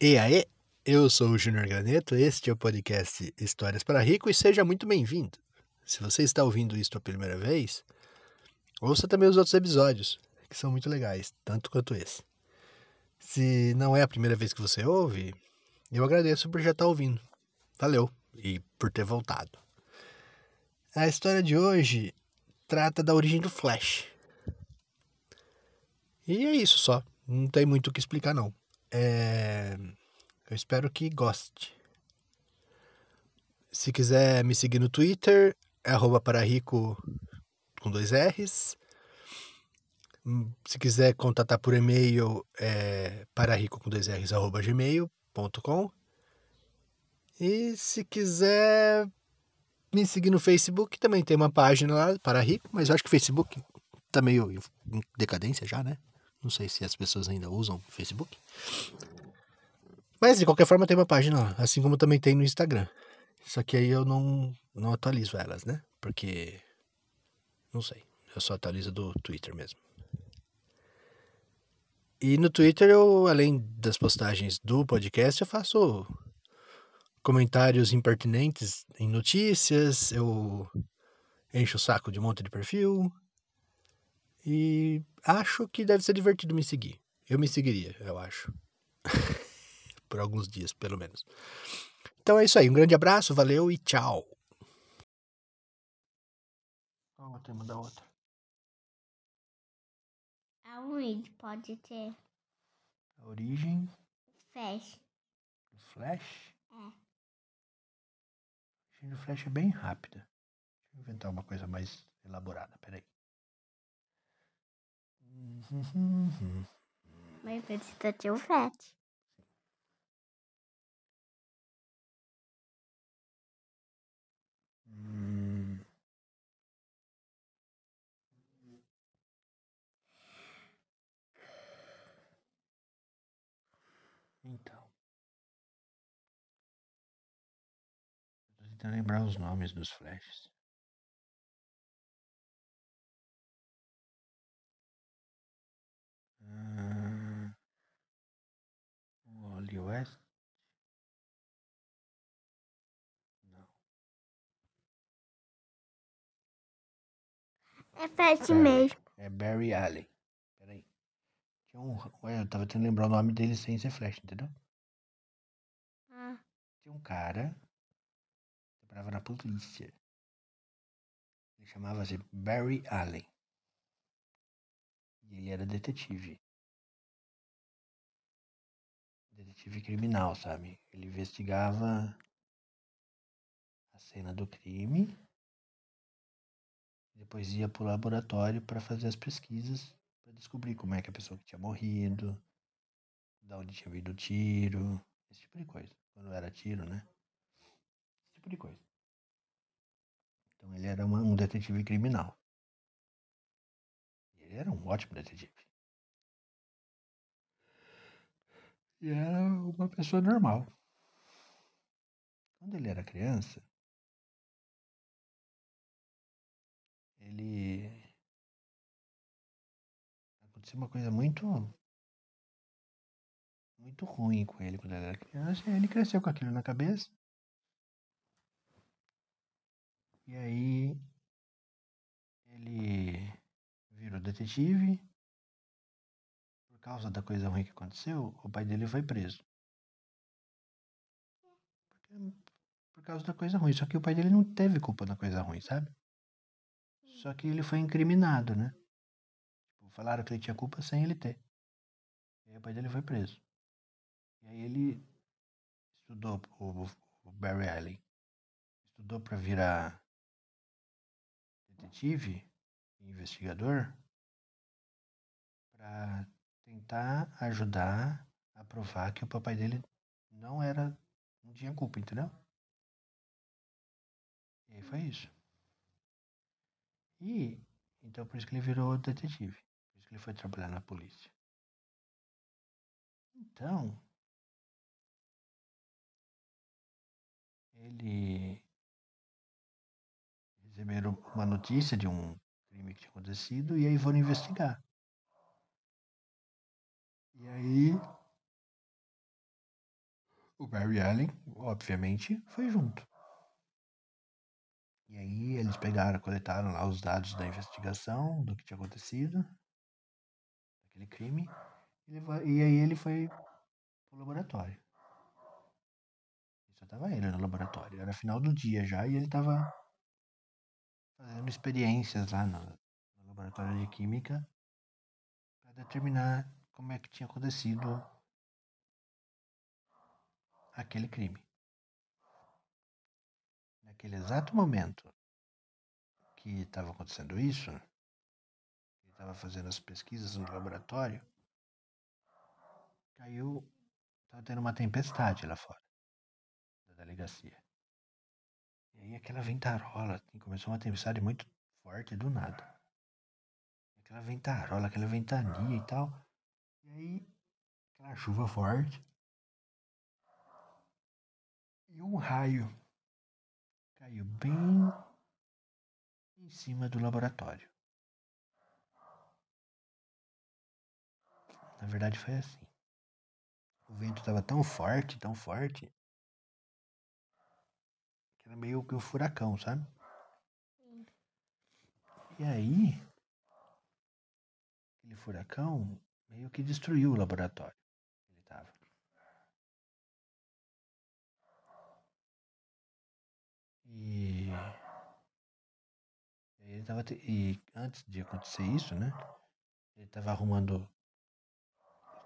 E aí, eu sou o Júnior Graneto, este é o podcast Histórias para Rico e seja muito bem-vindo. Se você está ouvindo isto a primeira vez, ouça também os outros episódios, que são muito legais, tanto quanto esse. Se não é a primeira vez que você ouve, eu agradeço por já estar ouvindo. Valeu e por ter voltado. A história de hoje trata da origem do Flash. E é isso só, não tem muito o que explicar não. É... Eu espero que goste. Se quiser me seguir no Twitter, é arroba com dois R's. Se quiser contatar por e-mail, é pararico com dois R's, arroba gmail.com. E se quiser me seguir no Facebook, também tem uma página lá, Pararico, mas eu acho que o Facebook tá meio em decadência já, né? Não sei se as pessoas ainda usam o Facebook. Mas de qualquer forma tem uma página lá, assim como também tem no Instagram. Só que aí eu não, não atualizo elas, né? Porque. Não sei. Eu só atualizo do Twitter mesmo. E no Twitter eu, além das postagens do podcast, eu faço comentários impertinentes em notícias, eu encho o saco de um monte de perfil. E acho que deve ser divertido me seguir. Eu me seguiria, eu acho. Por alguns dias, pelo menos. Então é isso aí. Um grande abraço, valeu e tchau. Qual o tema da outra? Aonde pode ter A origem flash? do Flash. É. A origem do Flash é bem rápida. Deixa eu inventar uma coisa mais elaborada. Peraí. Mas precisa ter o. Hum. Então. Tô tentando lembrar os nomes dos flashes. É flash Barry. mesmo. É Barry Allen. Peraí. Tinha um. Ué, eu tava tentando lembrar o nome dele sem ser Flash, entendeu? Ah, Tinha um cara que trabalhava na polícia. Ele chamava-se Barry Allen. E ele era detetive. Detetive criminal, sabe? Ele investigava a cena do crime. Depois ia pro laboratório para fazer as pesquisas para descobrir como é que a pessoa que tinha morrido, da onde tinha vindo o tiro, esse tipo de coisa. Quando era tiro, né? Esse tipo de coisa. Então ele era uma- um detetive criminal. Ele era um ótimo detetive. E era uma pessoa normal. Quando ele era criança, ele. Aconteceu uma coisa muito. Muito ruim com ele quando ele era criança. Ele cresceu com aquilo na cabeça. E aí. Ele virou detetive. Por causa da coisa ruim que aconteceu, o pai dele foi preso. Por causa da coisa ruim. Só que o pai dele não teve culpa da coisa ruim, sabe? Só que ele foi incriminado, né? Tipo, falaram que ele tinha culpa sem ele ter. E aí o pai dele foi preso. E aí ele estudou, o, o Barry Allen, estudou para virar detetive, investigador, para tentar ajudar a provar que o papai dele não era, não tinha culpa, entendeu? E aí foi isso. E então por isso que ele virou detetive, por isso que ele foi trabalhar na polícia. Então, ele receberam uma notícia de um crime que tinha acontecido e aí foram investigar. E aí O Barry Allen, obviamente, foi junto. E aí eles pegaram, coletaram lá os dados da investigação, do que tinha acontecido, daquele crime, e, aí ele foi pro laboratório. Só tava ele no laboratório. Era final do dia já e ele tava fazendo experiências lá no, no laboratório de química para determinar como é que tinha acontecido aquele crime. Naquele exato momento que estava acontecendo isso, ele estava fazendo as pesquisas no laboratório, caiu, estava tendo uma tempestade lá fora da delegacia. E aí aquela ventarola, assim, começou uma tempestade muito forte do nada. Aquela ventarola, aquela ventania e tal. E aí, aquela chuva forte. E um raio caiu bem em cima do laboratório. Na verdade foi assim. O vento estava tão forte, tão forte, que era meio que um furacão, sabe? E aí, aquele furacão meio que destruiu o laboratório que ele estava. E, e ele tava e antes de acontecer isso, né? Ele estava arrumando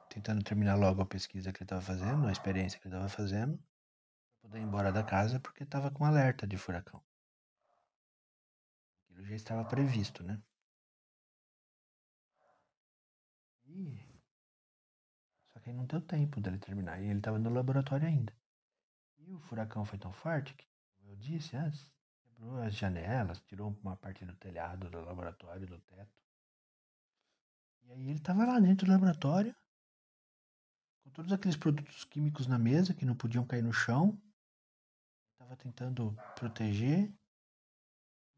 tentando terminar logo a pesquisa que ele estava fazendo, a experiência que ele estava fazendo, para poder ir embora da casa porque estava com alerta de furacão. Aquilo já estava previsto, né? E... Só que aí não deu tempo dele terminar. E ele estava no laboratório ainda. E o furacão foi tão forte que, como eu disse antes, quebrou as janelas, tirou uma parte do telhado do laboratório, do teto. E aí ele estava lá dentro do laboratório, com todos aqueles produtos químicos na mesa que não podiam cair no chão. Estava tentando proteger.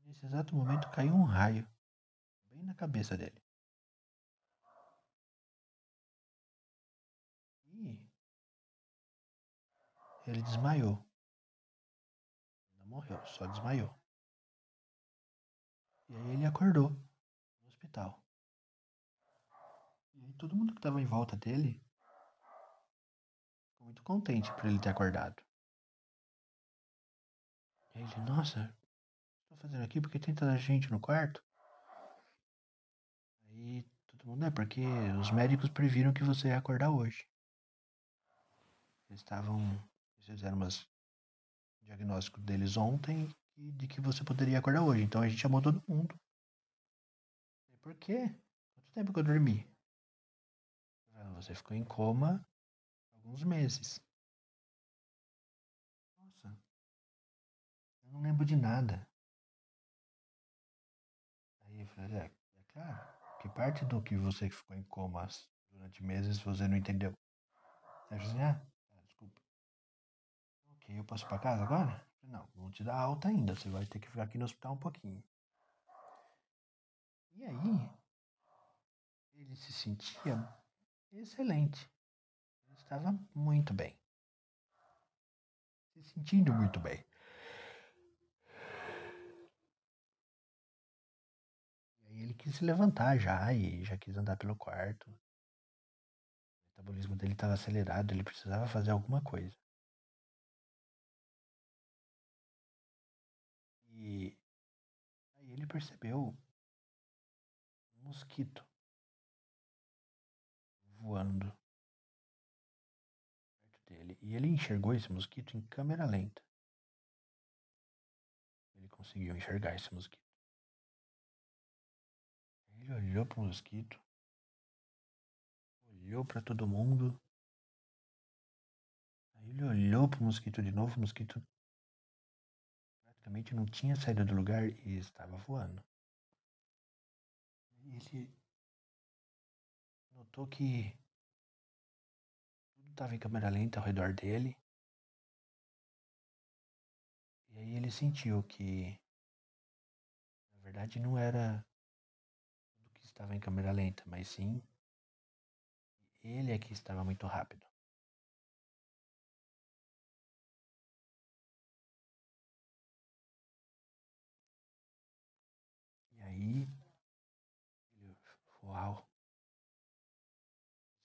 Nesse exato momento caiu um raio bem na cabeça dele. E ele desmaiou. Morreu, só desmaiou. E aí ele acordou no hospital. E aí todo mundo que estava em volta dele Ficou muito contente por ele ter acordado. E aí ele, nossa, estou fazendo aqui porque tem tanta gente no quarto. Aí todo mundo, é porque os médicos previram que você ia acordar hoje. Eles estavam, eles fizeram umas diagnóstico deles ontem e de que você poderia acordar hoje. Então a gente chamou todo mundo. E por quê? Quanto tempo que eu dormi? Você ficou em coma alguns meses. Nossa, eu não lembro de nada. Aí eu falei, é, é claro, que parte do que você ficou em coma durante meses você não entendeu? Aí eu falei, ah. Ok, eu posso ir pra casa agora? Não, vou te dar alta ainda, você vai ter que ficar aqui no hospital um pouquinho. E aí, ele se sentia excelente estava muito bem. Se sentindo muito bem. E aí ele quis se levantar já e já quis andar pelo quarto. O metabolismo dele estava acelerado, ele precisava fazer alguma coisa. E aí ele percebeu um mosquito voando dele e ele enxergou esse mosquito em câmera lenta. Ele conseguiu enxergar esse mosquito. Ele olhou para o mosquito, olhou para todo mundo. Aí ele olhou para o mosquito de novo, o mosquito praticamente não tinha saído do lugar e estava voando. Ele notou que estava em câmera lenta ao redor dele. E aí ele sentiu que, na verdade, não era tudo que estava em câmera lenta, mas sim ele é que estava muito rápido. Uau,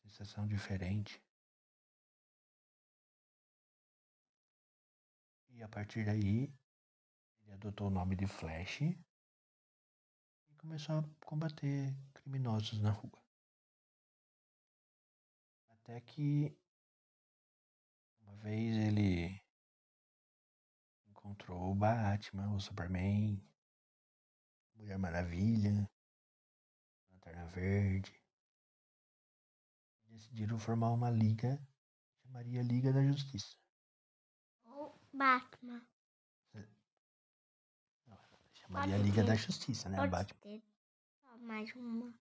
sensação diferente. E a partir daí, ele adotou o nome de Flash e começou a combater criminosos na rua. Até que uma vez ele encontrou o Batman, o Superman, Mulher Maravilha, Lanterna Verde. Decidiram formar uma liga, chamaria Liga da Justiça. Ou Batman. Chamaria Pode Liga ter. da Justiça, né? Pode Batman ter só mais uma.